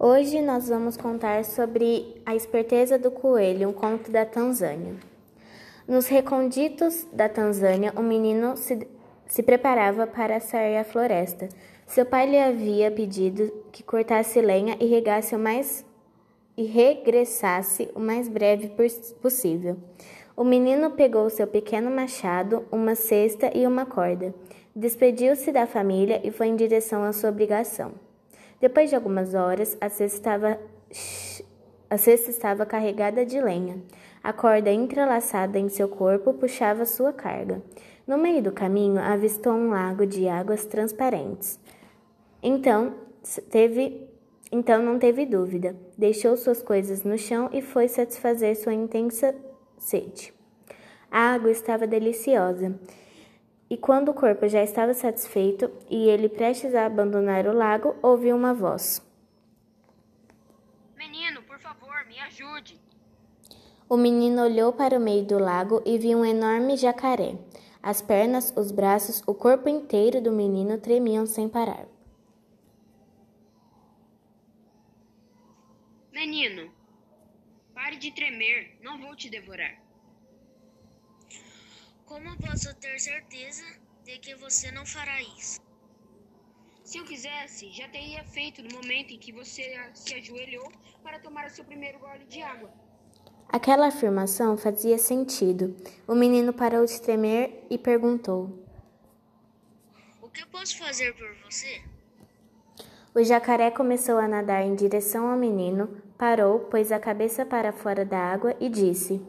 Hoje nós vamos contar sobre a esperteza do coelho, um conto da Tanzânia. Nos recônditos da Tanzânia, um menino se, se preparava para sair à floresta. Seu pai lhe havia pedido que cortasse lenha e regasse o mais e regressasse o mais breve possível. O menino pegou seu pequeno machado, uma cesta e uma corda. Despediu-se da família e foi em direção à sua obrigação. Depois de algumas horas, a cesta estava, a cesta estava carregada de lenha. A corda entrelaçada em seu corpo puxava sua carga. No meio do caminho, avistou um lago de águas transparentes. Então, teve então não teve dúvida. Deixou suas coisas no chão e foi satisfazer sua intensa sede. A água estava deliciosa. E quando o corpo já estava satisfeito e ele prestes a abandonar o lago, ouviu uma voz: Menino, por favor, me ajude. O menino olhou para o meio do lago e viu um enorme jacaré. As pernas, os braços, o corpo inteiro do menino tremiam sem parar. Menino, pare de tremer, não vou te devorar. Como posso ter certeza de que você não fará isso? Se eu quisesse, já teria feito no momento em que você se ajoelhou para tomar o seu primeiro gole de água. Aquela afirmação fazia sentido. O menino parou de tremer e perguntou: O que eu posso fazer por você? O jacaré começou a nadar em direção ao menino, parou, pôs a cabeça para fora da água e disse: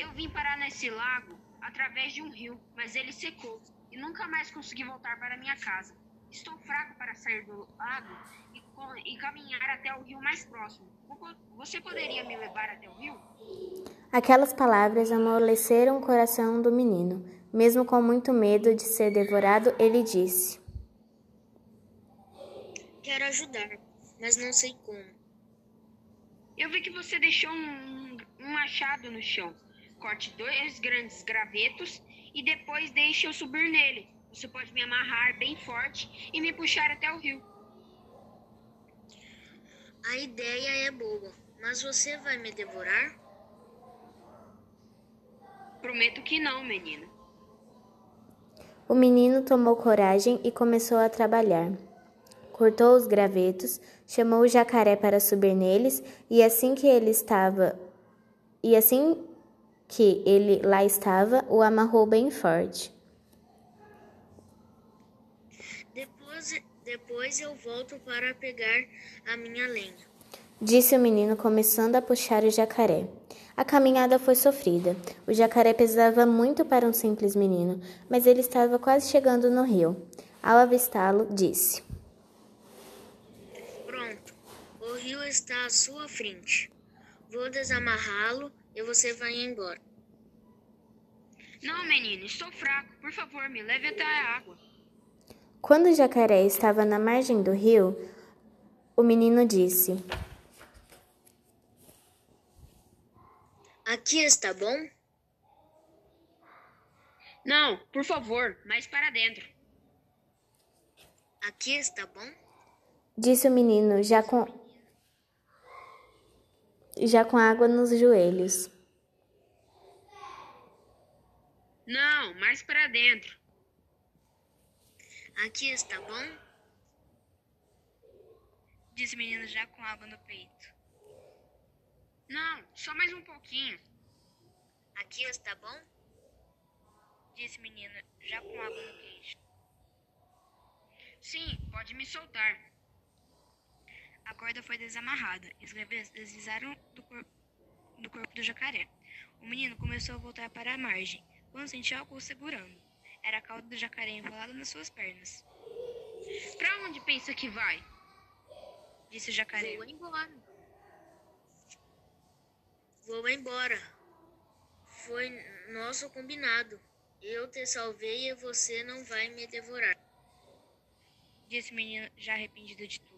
Eu vim parar nesse lago através de um rio, mas ele secou e nunca mais consegui voltar para minha casa. Estou fraco para sair do lago e, e caminhar até o rio mais próximo. Você poderia me levar até o rio? Aquelas palavras amoleceram o coração do menino. Mesmo com muito medo de ser devorado, ele disse: Quero ajudar, mas não sei como. Eu vi que você deixou um, um machado no chão. Corte dois grandes gravetos e depois deixe eu subir nele. Você pode me amarrar bem forte e me puxar até o rio. A ideia é boa, mas você vai me devorar? Prometo que não, menina. O menino tomou coragem e começou a trabalhar cortou os gravetos, chamou o jacaré para subir neles, e assim que ele estava, e assim que ele lá estava, o amarrou bem forte. Depois, depois eu volto para pegar a minha lenha. Disse o menino, começando a puxar o jacaré. A caminhada foi sofrida. O jacaré pesava muito para um simples menino, mas ele estava quase chegando no rio. Ao avistá-lo, disse: rio está à sua frente. Vou desamarrá-lo e você vai embora. Não, menino, estou fraco. Por favor, me leve até a água. Quando o jacaré estava na margem do rio, o menino disse: Aqui está bom? Não, por favor, mais para dentro. Aqui está bom? Disse o menino, já com já com água nos joelhos. Não, mais para dentro. Aqui está bom? Disse o menino já com água no peito. Não, só mais um pouquinho. Aqui está bom? Disse o menino já com água no queixo. Sim, pode me soltar. A corda foi desamarrada e os gravetos deslizaram do, cor do corpo do jacaré. O menino começou a voltar para a margem, quando sentiu algo segurando. Era a cauda do jacaré enrolada nas suas pernas. Para onde pensa que vai? Disse o jacaré. Vou embora. Vou embora. Foi nosso combinado. Eu te salvei e você não vai me devorar. Disse o menino, já arrependido de tudo.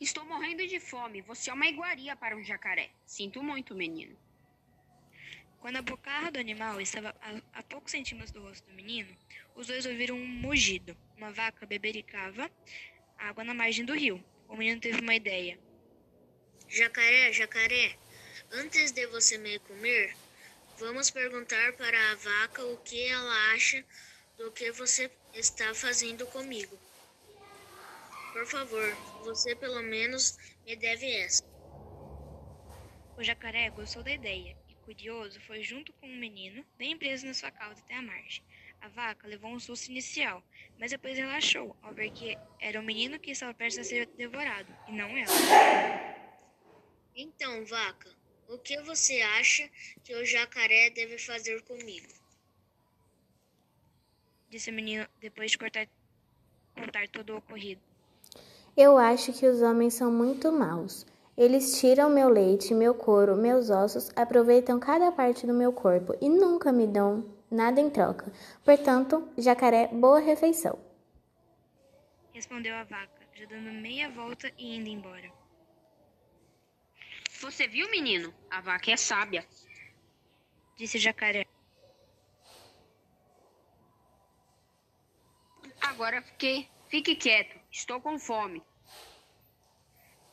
Estou morrendo de fome. Você é uma iguaria para um jacaré. Sinto muito, menino. Quando a bocarra do animal estava a, a poucos centímetros do rosto do menino, os dois ouviram um mugido. Uma vaca bebericava água na margem do rio. O menino teve uma ideia. Jacaré, jacaré, antes de você me comer, vamos perguntar para a vaca o que ela acha do que você está fazendo comigo. Por favor, você pelo menos me deve essa. O jacaré gostou da ideia e, curioso, foi junto com o menino, bem preso na sua cauda até a margem. A vaca levou um susto inicial, mas depois relaxou ao ver que era o menino que estava prestes a ser devorado, e não ela. Então, vaca, o que você acha que o jacaré deve fazer comigo? Disse o menino depois de cortar, contar todo o ocorrido. Eu acho que os homens são muito maus. Eles tiram meu leite, meu couro, meus ossos, aproveitam cada parte do meu corpo e nunca me dão nada em troca. Portanto, jacaré, boa refeição. Respondeu a vaca, já dando meia volta e indo embora. Você viu, menino? A vaca é sábia. Disse o jacaré. Agora fique, fique quieto. Estou com fome.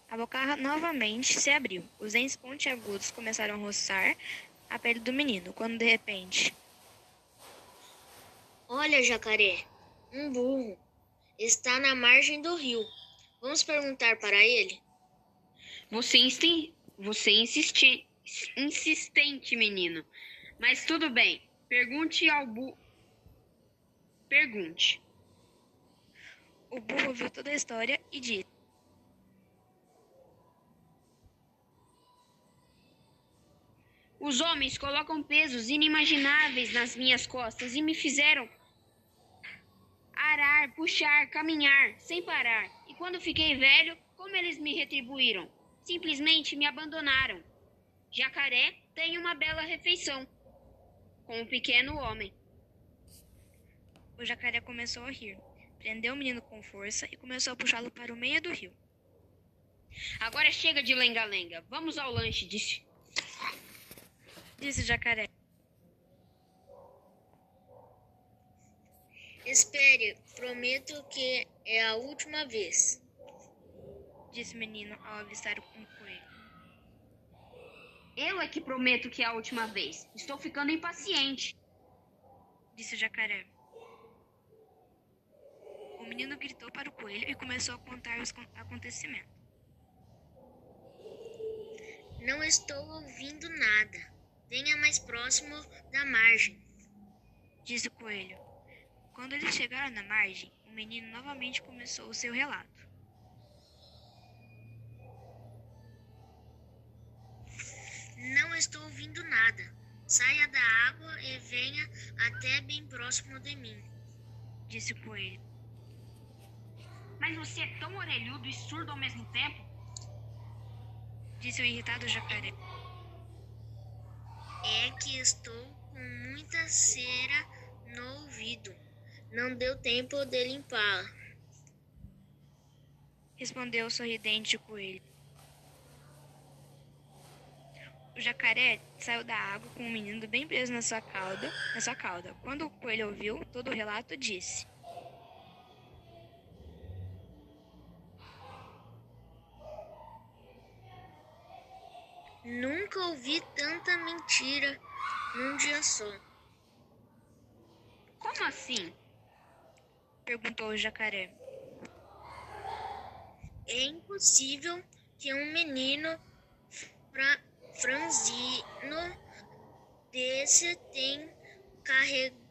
A boca novamente se abriu. Os dentes pontiagudos começaram a roçar a pele do menino, quando de repente Olha, jacaré, um burro. Está na margem do rio. Vamos perguntar para ele? Você, insti... Você insisti... insistente, menino. Mas tudo bem. Pergunte ao burro. Pergunte. O burro viu toda a história e disse: Os homens colocam pesos inimagináveis nas minhas costas e me fizeram arar, puxar, caminhar, sem parar. E quando fiquei velho, como eles me retribuíram? Simplesmente me abandonaram. Jacaré tem uma bela refeição com o um pequeno homem. O jacaré começou a rir, prendeu o menino com força e começou a puxá-lo para o meio do rio. Agora chega de lenga-lenga. Vamos ao lanche, disse. Disse o jacaré. Espere, prometo que é a última vez. Disse o menino ao avistar um coelho. Eu é que prometo que é a última vez. Estou ficando impaciente. Disse o jacaré. O menino gritou para o coelho e começou a contar os acontecimentos. Não estou ouvindo nada. Venha mais próximo da margem. Disse o coelho. Quando eles chegaram na margem, o menino novamente começou o seu relato. Não estou ouvindo nada. Saia da água e venha até bem próximo de mim, disse o coelho. Mas você é tão orelhudo e surdo ao mesmo tempo? Disse o irritado jacaré. É que estou com muita cera no ouvido. Não deu tempo de limpar. Respondeu o sorridente o coelho. O jacaré saiu da água com o menino bem preso na sua cauda, na sua cauda. Quando o coelho ouviu todo o relato, disse: Nunca ouvi tanta mentira num dia só. Como assim? Perguntou o jacaré. É impossível que um menino fra franzino desse tenha carregado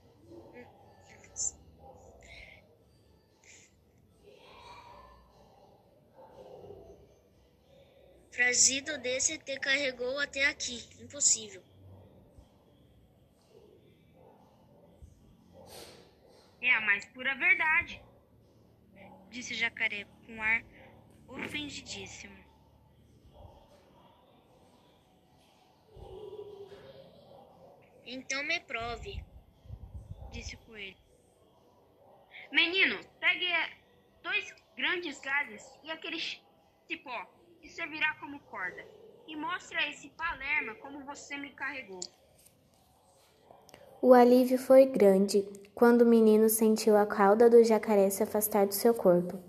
Trazido desse te carregou até aqui. Impossível. É a mais pura verdade, disse o jacaré com ar ofendidíssimo. Então me prove, disse o coelho. Menino, pegue dois grandes galhos e aquele cipó que servirá como corda e mostre a esse Palerma como você me carregou. O alívio foi grande quando o menino sentiu a cauda do jacaré se afastar do seu corpo.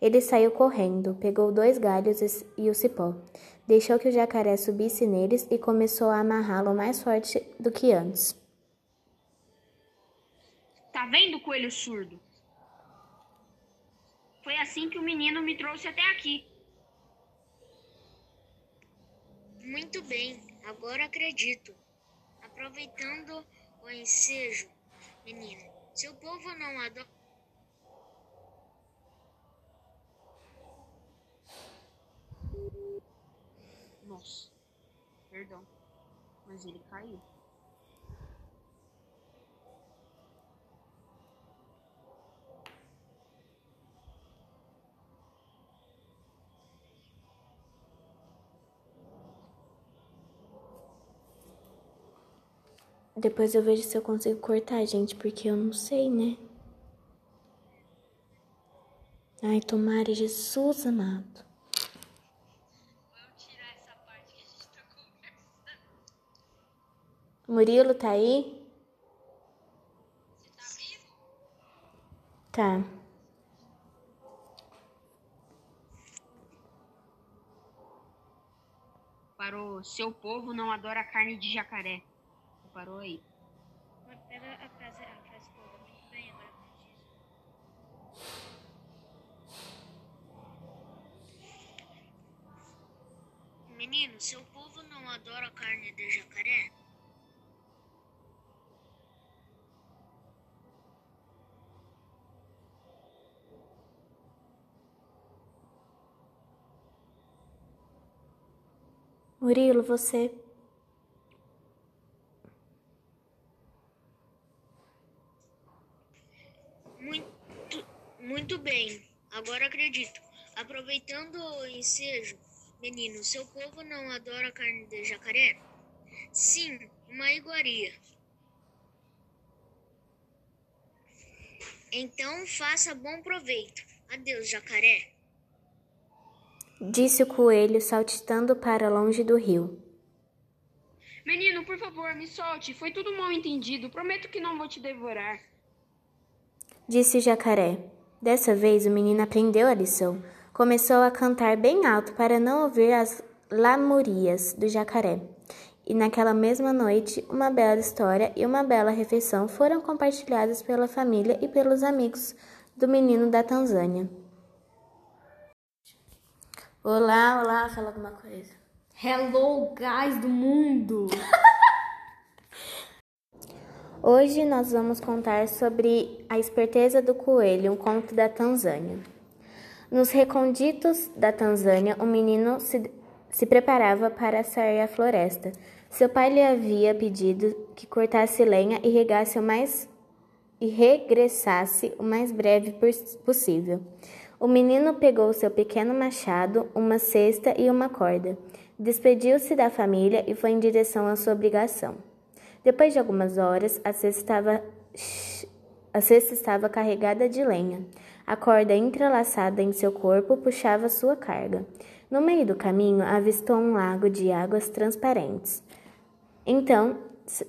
Ele saiu correndo, pegou dois galhos e o cipó, deixou que o jacaré subisse neles e começou a amarrá-lo mais forte do que antes. Tá vendo, coelho surdo? Foi assim que o menino me trouxe até aqui. Muito bem, agora acredito. Aproveitando o ensejo, menino, seu povo não adora. Nossa, perdão, mas ele caiu. Depois eu vejo se eu consigo cortar, gente, porque eu não sei, né? Ai, tomara Jesus amado. Murilo tá aí? Você tá vivo? Tá. Parou, seu povo não adora carne de jacaré. Parou aí. Mas pega a frase, a frase toda. Muito bem, agora acredito. Menino, seu povo não adora carne de jacaré? Murilo, você. Muito, bem, agora acredito. Aproveitando o ensejo, menino, seu povo não adora carne de jacaré? Sim, uma iguaria. Então faça bom proveito. Adeus, jacaré. Disse o coelho, saltitando para longe do rio. Menino, por favor, me solte. Foi tudo mal entendido. Prometo que não vou te devorar. Disse o jacaré. Dessa vez o menino aprendeu a lição. Começou a cantar bem alto para não ouvir as lamurias do jacaré. E naquela mesma noite, uma bela história e uma bela refeição foram compartilhadas pela família e pelos amigos do menino da Tanzânia. Olá, olá, fala alguma coisa. Hello, guys do mundo! Hoje nós vamos contar sobre a esperteza do coelho, um conto da Tanzânia. Nos recônditos da Tanzânia, um menino se, se preparava para sair à floresta. Seu pai lhe havia pedido que cortasse lenha e regasse o mais e regressasse o mais breve possível. O menino pegou seu pequeno machado, uma cesta e uma corda. Despediu-se da família e foi em direção à sua obrigação. Depois de algumas horas, a cesta estava, a cesta estava carregada de lenha. A corda entrelaçada em seu corpo puxava sua carga. No meio do caminho, avistou um lago de águas transparentes. Então,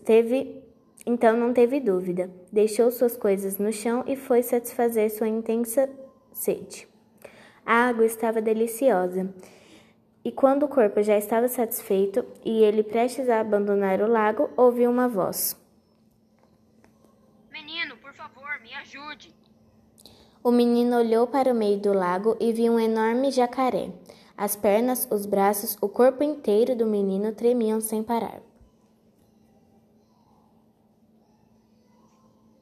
teve, então não teve dúvida. Deixou suas coisas no chão e foi satisfazer sua intensa sede. A água estava deliciosa. E quando o corpo já estava satisfeito e ele prestes a abandonar o lago, ouviu uma voz. Menino, por favor, me ajude. O menino olhou para o meio do lago e viu um enorme jacaré. As pernas, os braços, o corpo inteiro do menino tremiam sem parar.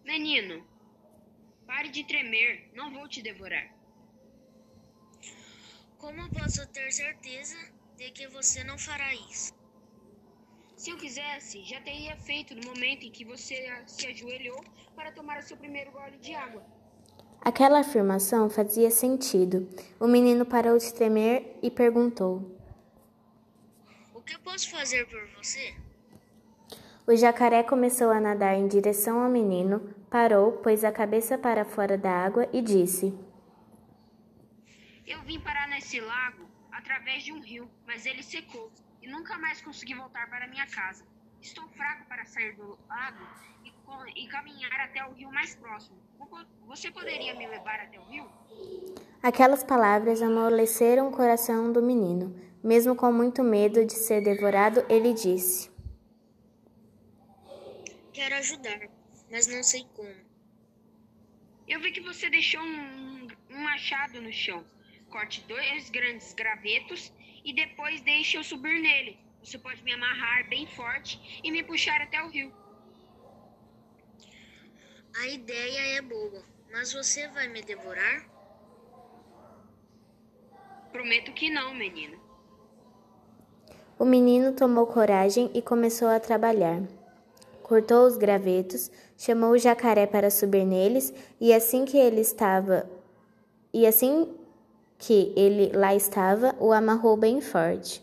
Menino, pare de tremer, não vou te devorar. Como posso ter certeza de que você não fará isso? Se eu quisesse, já teria feito no momento em que você se ajoelhou para tomar o seu primeiro gole de água. Aquela afirmação fazia sentido. O menino parou de tremer e perguntou: O que eu posso fazer por você? O jacaré começou a nadar em direção ao menino, parou, pôs a cabeça para fora da água e disse: Eu vim parar nesse lago através de um rio, mas ele secou e nunca mais consegui voltar para minha casa. Estou fraco para sair do lago e, e caminhar até o rio mais próximo. Você poderia me levar até o rio? Aquelas palavras amoleceram o coração do menino. Mesmo com muito medo de ser devorado, ele disse: Quero ajudar, mas não sei como. Eu vi que você deixou um, um machado no chão. Corte dois grandes gravetos e depois deixe eu subir nele. Você pode me amarrar bem forte e me puxar até o rio. A ideia é boa, mas você vai me devorar? Prometo que não, menina. O menino tomou coragem e começou a trabalhar. Cortou os gravetos, chamou o jacaré para subir neles, e assim que ele estava, e assim que ele lá estava, o amarrou bem forte.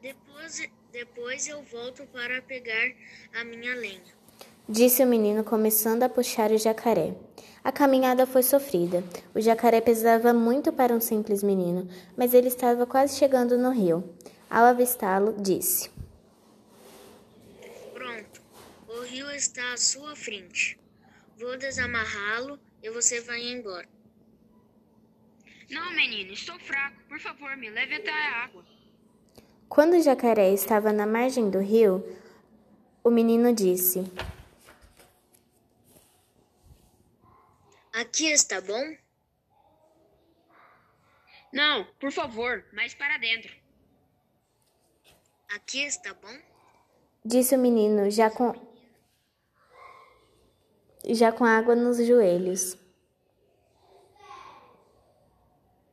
Depois, depois eu volto para pegar a minha lenha. Disse o menino, começando a puxar o jacaré. A caminhada foi sofrida. O jacaré pesava muito para um simples menino, mas ele estava quase chegando no rio. Ao avistá-lo, disse: Pronto, o rio está à sua frente. Vou desamarrá-lo e você vai embora. Não, menino, estou fraco. Por favor, me leve até a água. Quando o jacaré estava na margem do rio, o menino disse: Aqui está bom? Não, por favor, mais para dentro. Aqui está bom? Disse o menino, já com já com água nos joelhos.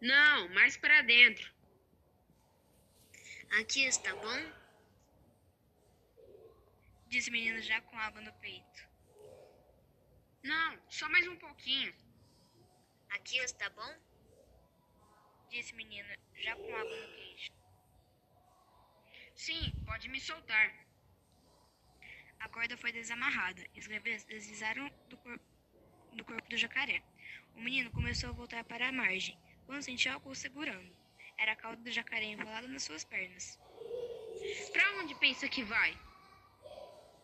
Não, mais para dentro. Aqui está bom? Disse o menino já com água no peito. Não, só mais um pouquinho. Aqui está bom? Disse o menino já com água no queixo. Sim, pode me soltar. A corda foi desamarrada e os gravetos deslizaram do, cor do corpo do jacaré. O menino começou a voltar para a margem, quando sentiu algo segurando. Era a cauda do jacaré enrolada nas suas pernas. Para onde pensa que vai?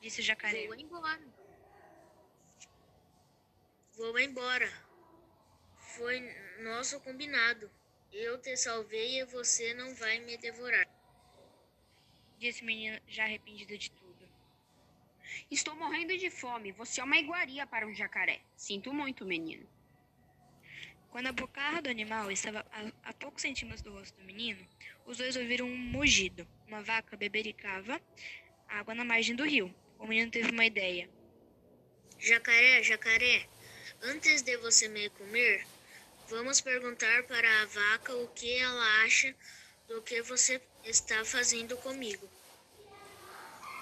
Disse o jacaré. Vou embora. Vou embora. Foi nosso combinado. Eu te salvei e você não vai me devorar. Disse o menino, já arrependido de tudo. Estou morrendo de fome. Você é uma iguaria para um jacaré. Sinto muito, menino. Quando a bocarra do animal estava a, a poucos centímetros do rosto do menino, os dois ouviram um mugido. Uma vaca bebericava água na margem do rio. O menino teve uma ideia. Jacaré, jacaré, antes de você me comer, vamos perguntar para a vaca o que ela acha do que você está fazendo comigo.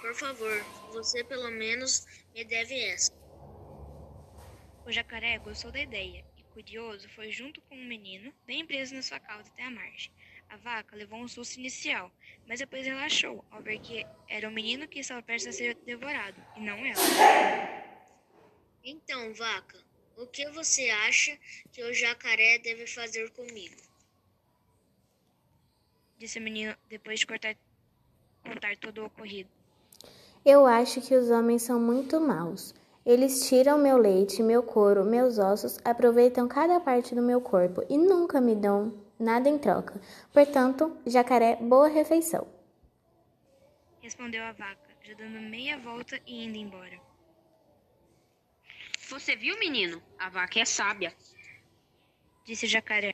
Por favor, você pelo menos me deve essa. O jacaré gostou da ideia e, curioso, foi junto com o menino, bem preso na sua cauda até a margem. A vaca levou um susto inicial, mas depois relaxou ao ver que era o menino que estava prestes a ser devorado, e não ela. Então, vaca, o que você acha que o jacaré deve fazer comigo? Disse o menino depois de cortar, contar todo o ocorrido. Eu acho que os homens são muito maus. Eles tiram meu leite, meu couro, meus ossos, aproveitam cada parte do meu corpo e nunca me dão nada em troca. Portanto, jacaré, boa refeição. Respondeu a vaca, já dando meia volta e indo embora. Você viu, menino? A vaca é sábia. Disse o jacaré.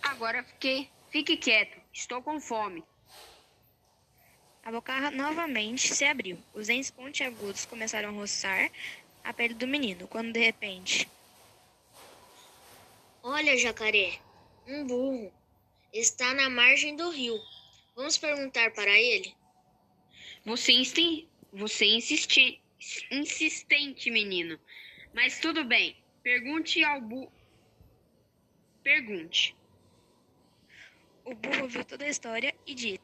Agora fique, fique quieto. Estou com fome. A bocarra novamente se abriu. Os dentes pontiagudos começaram a roçar a pele do menino, quando de repente. Olha, jacaré, um burro. Está na margem do rio. Vamos perguntar para ele? Você, insti você insisti insistente, menino. Mas tudo bem. Pergunte ao burro. Pergunte. O burro ouviu toda a história e disse: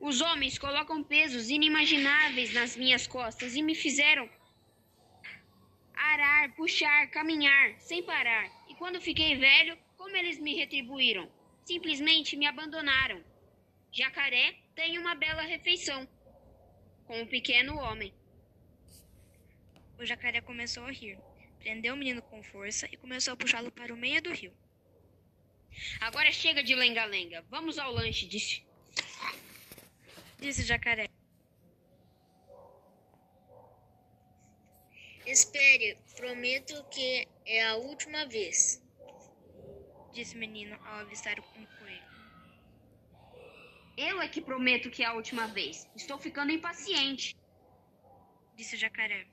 Os homens colocam pesos inimagináveis nas minhas costas e me fizeram arar, puxar, caminhar, sem parar. E quando fiquei velho, como eles me retribuíram? Simplesmente me abandonaram. Jacaré tem uma bela refeição com o pequeno homem. O jacaré começou a rir, prendeu o menino com força e começou a puxá-lo para o meio do rio. Agora chega de lenga-lenga. Vamos ao lanche, disse. Disse o jacaré. Espere, prometo que é a última vez. Disse o menino ao avistar um coelho. Eu é que prometo que é a última vez. Estou ficando impaciente. Disse o jacaré.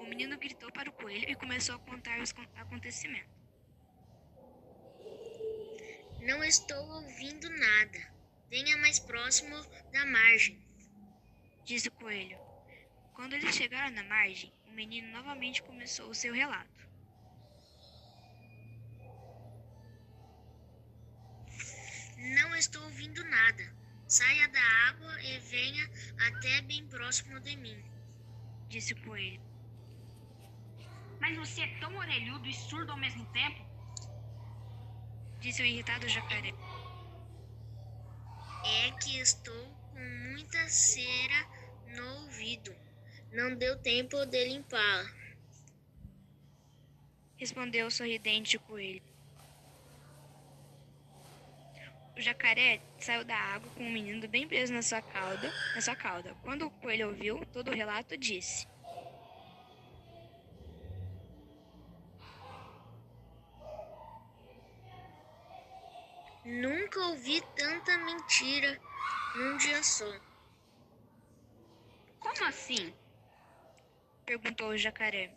O menino gritou para o coelho e começou a contar os acontecimentos. Não estou ouvindo nada. Venha mais próximo da margem. Disse o coelho. Quando eles chegaram na margem, o menino novamente começou o seu relato. Não estou ouvindo nada. Saia da água e venha até bem próximo de mim. Disse o coelho. Mas você é tão orelhudo e surdo ao mesmo tempo? Disse o irritado jacaré. É que estou com muita cera no ouvido. Não deu tempo de limpá-la. Respondeu o sorridente coelho. O jacaré saiu da água com o menino bem preso na sua cauda, na sua cauda. Quando o coelho ouviu todo o relato, disse: Nunca ouvi tanta mentira num dia só. Como assim? Perguntou o jacaré.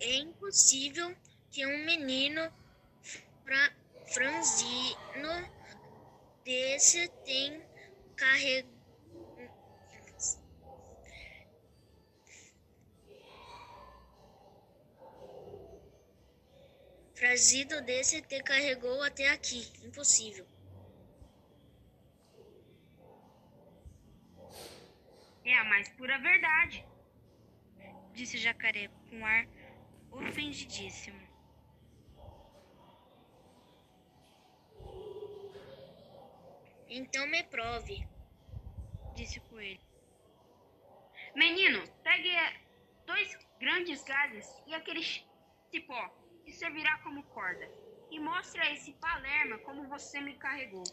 É impossível que um menino fra franzino desse tenha carregado Trazido desse te carregou até aqui. Impossível. É a mais pura verdade. Disse o jacaré com ar ofendidíssimo. Então me prove. Disse o coelho. Menino, pegue dois grandes galhos e aquele cipó que servirá como corda. E mostre a esse Palerma como você me carregou.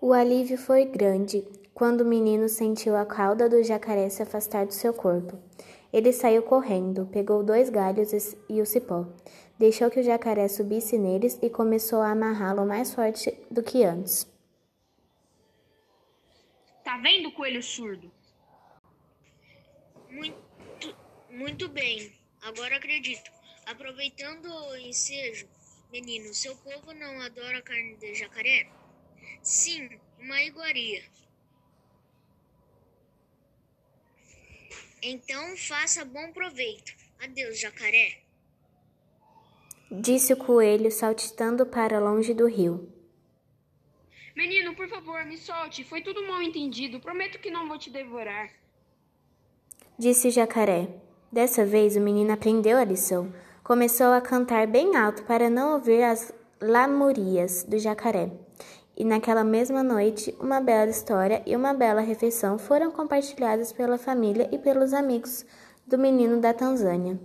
O alívio foi grande quando o menino sentiu a cauda do jacaré se afastar do seu corpo. Ele saiu correndo, pegou dois galhos e o cipó, deixou que o jacaré subisse neles e começou a amarrá-lo mais forte do que antes. Tá vendo, coelho surdo? Muito, muito bem. Agora acredito. Aproveitando o ensejo, menino, seu povo não adora carne de jacaré? Sim, uma iguaria. Então faça bom proveito. Adeus, jacaré. Disse o coelho, saltitando para longe do rio. Menino, por favor, me solte. Foi tudo mal entendido. Prometo que não vou te devorar. Disse o jacaré. Dessa vez o menino aprendeu a lição. Começou a cantar bem alto para não ouvir as lamurias do jacaré. E naquela mesma noite, uma bela história e uma bela refeição foram compartilhadas pela família e pelos amigos do menino da Tanzânia.